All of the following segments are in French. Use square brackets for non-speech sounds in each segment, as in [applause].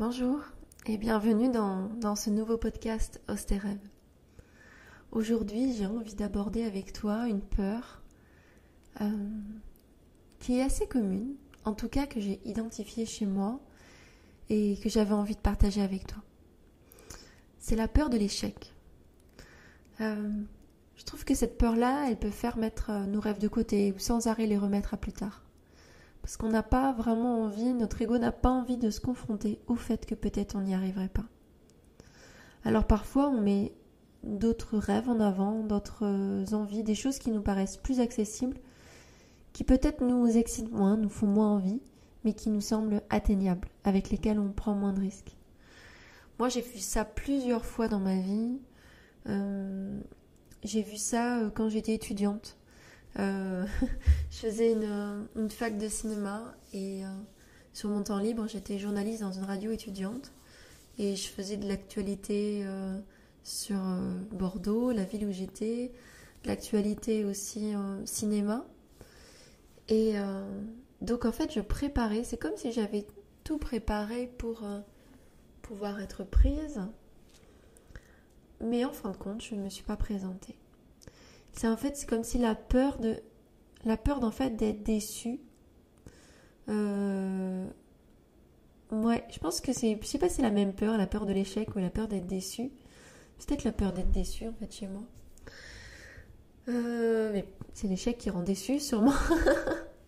Bonjour et bienvenue dans, ce nouveau podcast Ostérève. Aujourd'hui, j'ai envie d'aborder avec toi une peur euh, qui est assez commune, en tout cas que j'ai identifiée chez moi et que j'avais envie de partager avec toi. C'est la peur de l'échec. Euh, je trouve que cette peur-là, elle peut faire mettre nos rêves de côté ou sans arrêt les remettre à plus tard. Parce qu'on n'a pas vraiment envie, notre ego n'a pas envie de se confronter au fait que peut-être on n'y arriverait pas. Alors parfois on met d'autres rêves en avant, d'autres envies, des choses qui nous paraissent plus accessibles, qui peut-être nous excitent moins, nous font moins envie, mais qui nous semblent atteignables, avec lesquelles on prend moins de risques. Moi j'ai vu ça plusieurs fois dans ma vie. Euh, j'ai vu ça euh, quand j'étais étudiante. Euh, [laughs] je faisais une, fac de cinéma et euh, sur mon temps libre, j'étais journaliste dans une radio étudiante et je faisais de l'actualité euh, sur Bordeaux, la ville où j'étais, de l'actualité aussi cinéma. Et donc en fait, je préparais, c'est comme si j'avais tout préparé pour pouvoir être prise. Mais en fin de compte, je ne me suis pas présentée. C'est en fait, c'est comme si la peur de, la peur d'en fait d'être déçu. Euh, ouais, je pense que c'est, je sais pas si c'est la même peur, la peur de l'échec ou la peur d'être déçu. Peut-être la peur d'être déçu en fait chez moi. Euh, mais c'est l'échec qui rend déçu sûrement.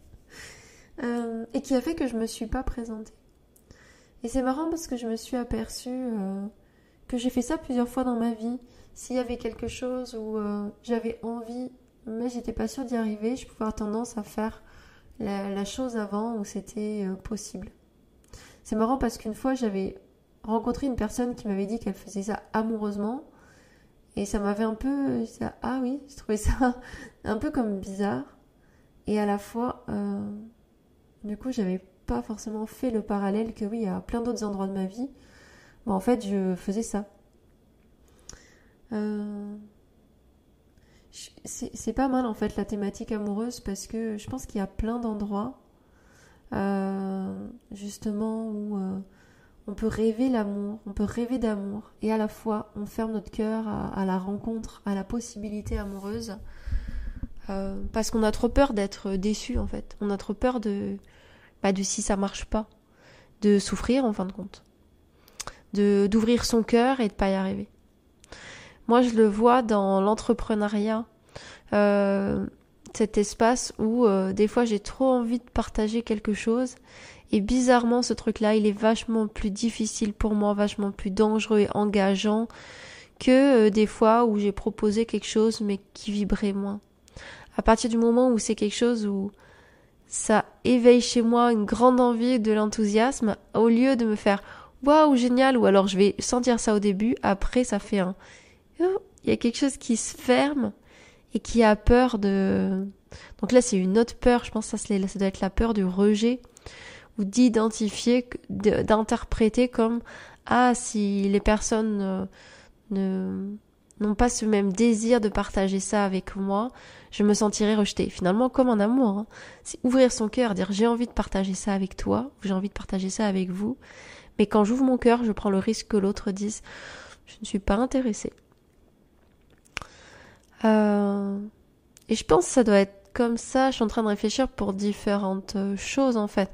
[laughs] euh, et qui a fait que je me suis pas présentée. Et c'est marrant parce que je me suis aperçue j'ai fait ça plusieurs fois dans ma vie. S'il y avait quelque chose où euh, j'avais envie, mais j'étais pas sûre d'y arriver, je pouvais avoir tendance à faire la, chose avant où c'était euh, possible. C'est marrant parce qu'une fois j'avais rencontré une personne qui m'avait dit qu'elle faisait ça amoureusement. Et ça m'avait un peu ah oui je trouvais ça [laughs] un peu comme bizarre et à la fois euh, du coup j'avais pas forcément fait le parallèle que oui a plein d'autres endroits de ma vie mais en fait je faisais ça. Euh, c'est pas mal en fait la thématique amoureuse parce que je pense qu'il y a plein d'endroits euh, justement où euh, on peut rêver l'amour, on peut rêver d'amour et à la fois on ferme notre cœur à, la rencontre, à la possibilité amoureuse parce qu'on a trop peur d'être déçu en fait, on a trop peur de, bah, de si ça marche pas, de souffrir en fin de compte, de d'ouvrir son cœur et de pas y arriver. Moi, je le vois dans l'entrepreneuriat, euh, cet espace où euh, des fois j'ai trop envie de partager quelque chose et bizarrement ce truc-là, il est vachement plus difficile pour moi, vachement plus dangereux et engageant que euh, des fois où j'ai proposé quelque chose mais qui vibrait moins. À partir du moment où c'est quelque chose où ça éveille chez moi une grande envie de l'enthousiasme, au lieu de me faire waouh génial ou alors je vais sentir ça au début, après ça fait un il y a quelque chose qui se ferme et qui a peur de... Donc là, c'est une autre peur, je pense que ça, doit être la peur du rejet ou d'identifier, d'interpréter comme ah si les personnes ne n'ont pas ce même désir de partager ça avec moi, je me sentirai rejetée. Finalement, comme en amour, hein. c'est ouvrir son cœur, dire j'ai envie de partager ça avec toi, j'ai envie de partager ça avec vous, mais quand j'ouvre mon cœur, je prends le risque que l'autre dise je ne suis pas intéressée. Euh, et je pense que ça doit être comme ça. Je suis en train de réfléchir pour différentes euh, choses en fait.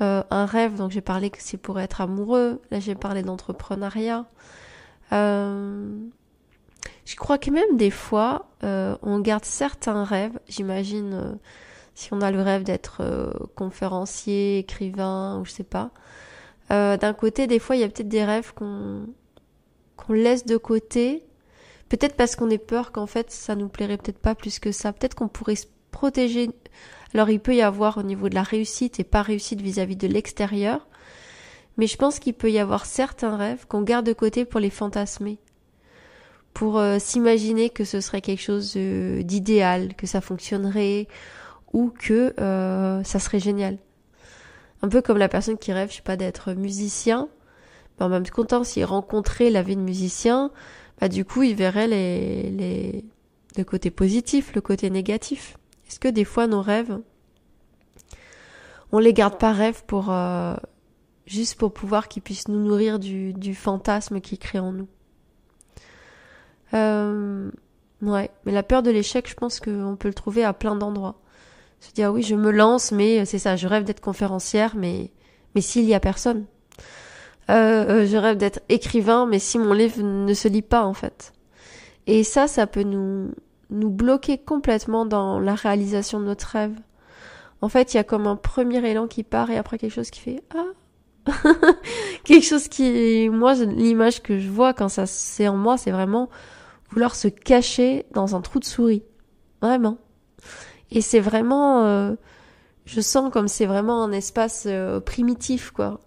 Euh, un rêve, donc j'ai parlé que c'est pour être amoureux. Là j'ai parlé d'entrepreneuriat. Je crois que même des fois, on garde certains rêves. J'imagine si on a le rêve d'être conférencier, écrivain ou je sais pas. D'un côté, des fois, il y a peut-être des rêves qu'on qu'on laisse de côté Peut-être parce qu'on est peur qu'en fait ça nous plairait peut-être pas plus que ça. Peut-être qu'on pourrait se protéger. Alors il peut y avoir au niveau de la réussite et pas réussite vis-à-vis de l'extérieur. Mais je pense qu'il peut y avoir certains rêves qu'on garde de côté pour les fantasmer. Pour euh, s'imaginer que ce serait quelque chose euh, d'idéal, que ça fonctionnerait ou que euh, ça serait génial. Un peu comme la personne qui rêve, je sais pas, d'être musicien. Mais en même temps, s'il rencontrait la vie de musicien, bah, du coup, il verrait les, les, le côté positif, le côté négatif. Est-ce que des fois nos rêves, on les garde pas rêves pour euh, juste pour pouvoir qu'il puisse nous nourrir du, du fantasme qu'il crée en nous? Euh, ouais, mais la peur de l'échec, je pense qu'on peut le trouver à plein d'endroits. Se dire ah oui, je me lance, mais c'est ça, je rêve d'être conférencière, mais mais s'il y a personne. Euh, euh, je rêve d'être écrivain, mais si mon livre ne se lit pas en fait. Et ça, ça peut nous nous bloquer complètement dans la réalisation de notre rêve. En fait, il y a comme un premier élan qui part et après quelque chose qui fait ah [laughs] quelque chose qui moi l'image que je vois quand ça c'est en moi, c'est vraiment vouloir se cacher dans un trou de souris. Vraiment. Et c'est vraiment euh, je sens comme c'est vraiment un espace euh, primitif quoi,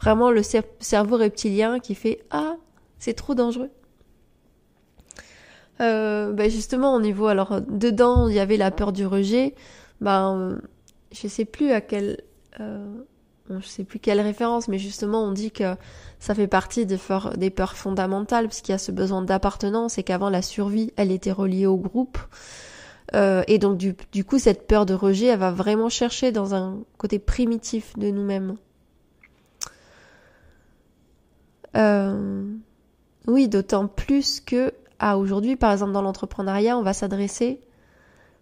vraiment le cerveau reptilien qui fait ah, c'est trop dangereux. Euh, ben justement au niveau alors dedans il y avait la peur du rejet. Ben je sais plus à quel euh, je sais plus quelle référence mais justement on dit que ça fait partie des des peurs fondamentales parce qu'il y a ce besoin d'appartenance et qu'avant la survie elle était reliée au groupe euh, et donc du, coup cette peur de rejet elle va vraiment chercher dans un côté primitif de nous-mêmes euh, oui d'autant plus que à aujourd'hui, par exemple dans l'entrepreneuriat, on va s'adresser,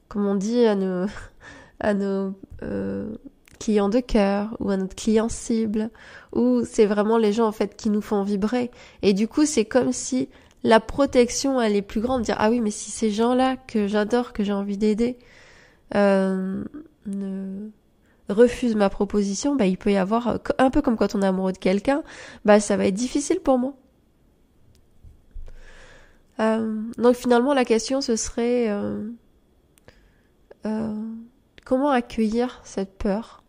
comme on dit, à nos, [laughs] à nos euh, clients de cœur ou à notre client cible, ou c'est vraiment les gens en fait qui nous font vibrer. Et du coup, c'est comme si la protection elle est plus grande, dire ah oui, mais si ces gens-là que j'adore, que j'ai envie d'aider, euh, ne refusent ma proposition, bah il peut y avoir un peu comme quand on est amoureux de quelqu'un, bah ça va être difficile pour moi. Euh, donc finalement, la question, ce serait euh, euh, comment accueillir cette peur,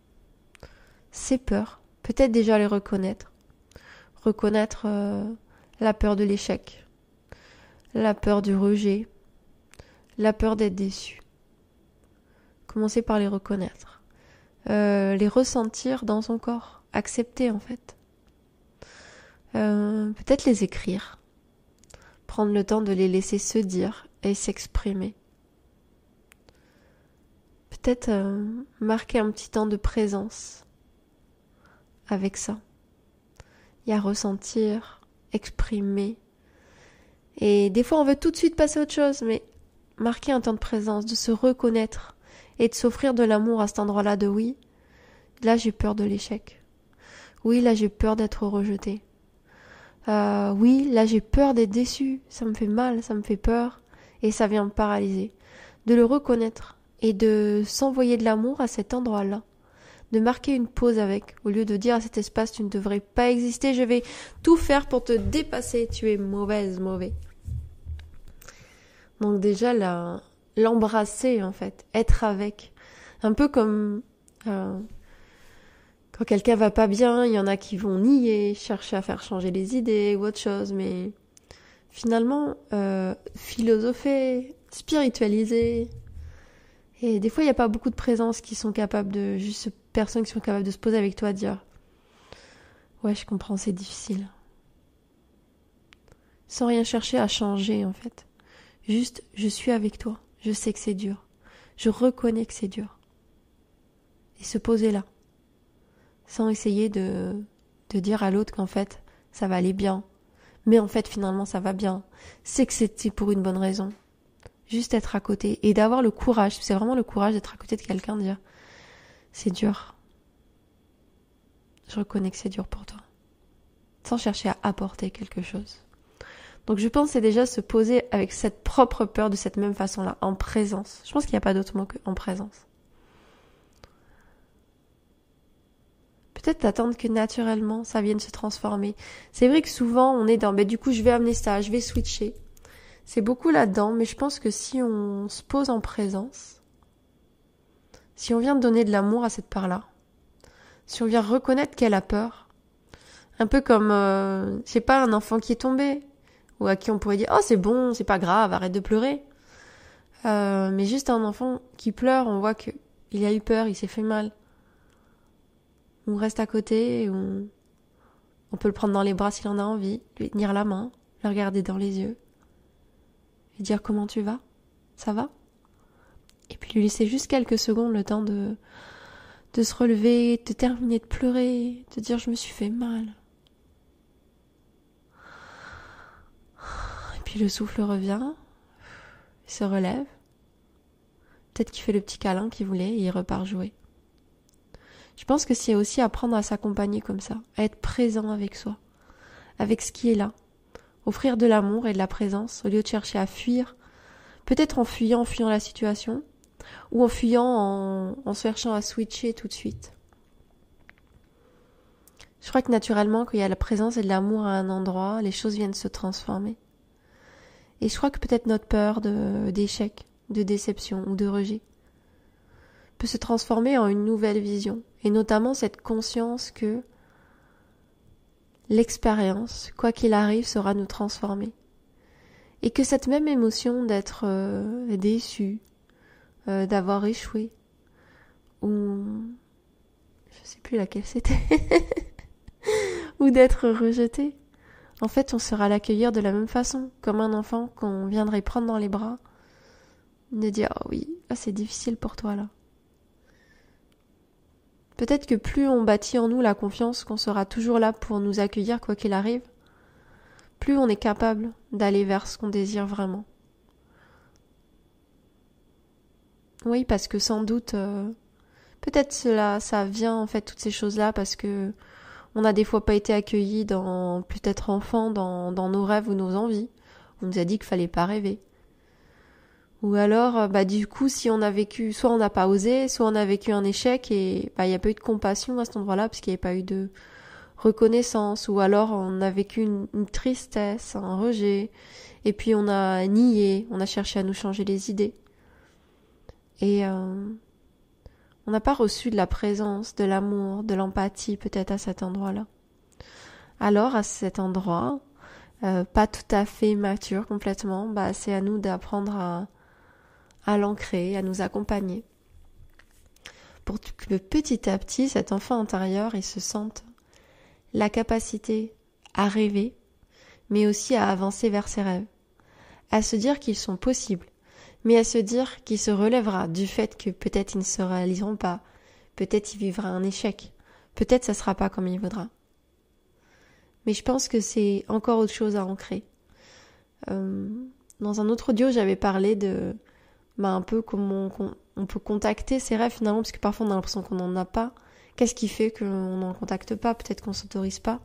ces peurs, peut-être déjà les reconnaître, reconnaître la peur de l'échec, la peur du rejet, la peur d'être déçu. Commencer par les reconnaître, les ressentir dans son corps, accepter en fait. peut-être les écrire prendre le temps de les laisser se dire et s'exprimer. Peut-être euh, marquer un petit temps de présence avec ça. Il y a ressentir, exprimer. Et des fois on veut tout de suite passer à autre chose, mais marquer un temps de présence, de se reconnaître et de s'offrir de l'amour à cet endroit-là de oui. Là j'ai peur de l'échec. Oui, là j'ai peur d'être rejeté. Euh, oui, là j'ai peur d'être déçu, ça me fait mal, ça me fait peur, et ça vient me paralyser. De le reconnaître et de s'envoyer de l'amour à cet endroit-là. De marquer une pause avec, au lieu de dire à cet espace tu ne devrais pas exister, je vais tout faire pour te dépasser, tu es mauvaise, mauvais. Donc déjà l'embrasser en fait, être avec. Un peu comme euh, quand quelqu'un va pas bien, il y en a qui vont nier, chercher à faire changer les idées ou autre chose, mais finalement, euh, philosopher, spiritualiser, et des fois, il n'y a pas beaucoup de présences qui sont capables de, juste personnes qui sont capables de se poser avec toi, dire, ouais, je comprends, c'est difficile. Sans rien chercher à changer, en fait. Juste, je suis avec toi. Je sais que c'est dur. Je reconnais que c'est dur. Et se poser là sans essayer de, de dire à l'autre qu'en fait ça va aller bien. Mais en fait finalement ça va bien. C'est que c'était pour une bonne raison. Juste être à côté et d'avoir le courage, c'est vraiment le courage d'être à côté de quelqu'un, de dire c'est dur. Je reconnais que c'est dur pour toi. Sans chercher à apporter quelque chose. Donc je pense c'est déjà se poser avec cette propre peur de cette même façon-là, en présence. Je pense qu'il n'y a pas d'autre mot que en présence. peut-être attendre que naturellement ça vienne se transformer. C'est vrai que souvent on est dans, mais du coup je vais amener ça, je vais switcher. C'est beaucoup là-dedans, mais je pense que si on se pose en présence, si on vient donner de l'amour à cette part-là, si on vient reconnaître qu'elle a peur, un peu comme, euh, je sais pas, un enfant qui est tombé, ou à qui on pourrait dire, oh c'est bon, c'est pas grave, arrête de pleurer. Euh, mais juste un enfant qui pleure, on voit que il a eu peur, il s'est fait mal. On reste à côté, on, on peut le prendre dans les bras s'il en a envie, lui tenir la main, le regarder dans les yeux, lui dire comment tu vas, ça va? Et puis lui laisser juste quelques secondes le temps de, de se relever, de terminer de pleurer, de dire je me suis fait mal. Et puis le souffle revient, il se relève. Peut-être qu'il fait le petit câlin qu'il voulait et il repart jouer. Je pense que c'est aussi apprendre à s'accompagner comme ça, à être présent avec soi, avec ce qui est là. Offrir de l'amour et de la présence au lieu de chercher à fuir, peut-être en fuyant, en fuyant la situation, ou en fuyant en, en cherchant à switcher tout de suite. Je crois que naturellement, quand il y a la présence et de l'amour à un endroit, les choses viennent se transformer. Et je crois que peut-être notre peur d'échec, de, déception ou de rejet peut se transformer en une nouvelle vision, et notamment cette conscience que l'expérience, quoi qu'il arrive, sera nous transformer. Et que cette même émotion d'être euh, déçu, euh, d'avoir échoué ou je sais plus laquelle c'était [laughs] ou d'être rejeté. En fait, on sera l'accueillir de la même façon, comme un enfant qu'on viendrait prendre dans les bras, de dire oh oui, ah, c'est difficile pour toi là. Peut-être que plus on bâtit en nous la confiance qu'on sera toujours là pour nous accueillir quoi qu'il arrive, plus on est capable d'aller vers ce qu'on désire vraiment. Oui, parce que sans doute, euh, peut-être cela, ça vient en fait toutes ces choses-là parce que on a des fois pas été accueillis dans, peut-être enfant, dans, nos rêves ou nos envies. On nous a dit qu'il fallait pas rêver. Ou alors, euh, bah du coup, si on a vécu, soit on n'a pas osé, soit on a vécu un échec et bah il n'y a pas eu de compassion à cet endroit-là parce qu'il n'y avait pas eu de reconnaissance. Ou alors on a vécu une, tristesse, un rejet, et puis on a nié, on a cherché à nous changer les idées. Et euh, on n'a pas reçu de la présence, de l'amour, de l'empathie peut-être à cet endroit-là. Alors à cet endroit, euh, pas tout à fait mature complètement, bah c'est à nous d'apprendre à, à l'ancrer, à nous accompagner. Pour que petit à petit, cet enfant intérieur, il se sente la capacité à rêver, mais aussi à avancer vers ses rêves, à se dire qu'ils sont possibles, mais à se dire qu'il se relèvera du fait que peut-être ils ne se réaliseront pas, peut-être il vivra un échec, peut-être ça sera pas comme il voudra. Mais je pense que c'est encore autre chose à ancrer. Euh, dans un autre audio, j'avais parlé de bah, un peu comment on, peut contacter ses rêves finalement, parce que parfois on a l'impression qu'on n'en a pas. Qu'est-ce qui fait qu'on n'en contacte pas? Peut-être qu'on s'autorise pas.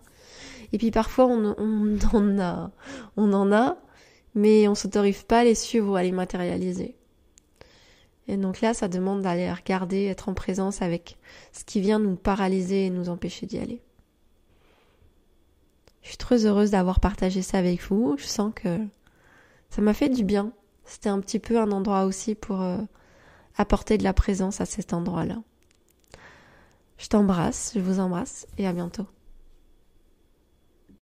Et puis parfois on, on en a, on en a, mais on s'autorise pas à les suivre ou à les matérialiser. Et donc là, ça demande d'aller regarder, être en présence avec ce qui vient nous paralyser et nous empêcher d'y aller. Je suis très heureuse d'avoir partagé ça avec vous. Je sens que ça m'a fait du bien. C'était un petit peu un endroit aussi pour euh, apporter de la présence à cet endroit-là. Je t'embrasse, je vous embrasse et à bientôt.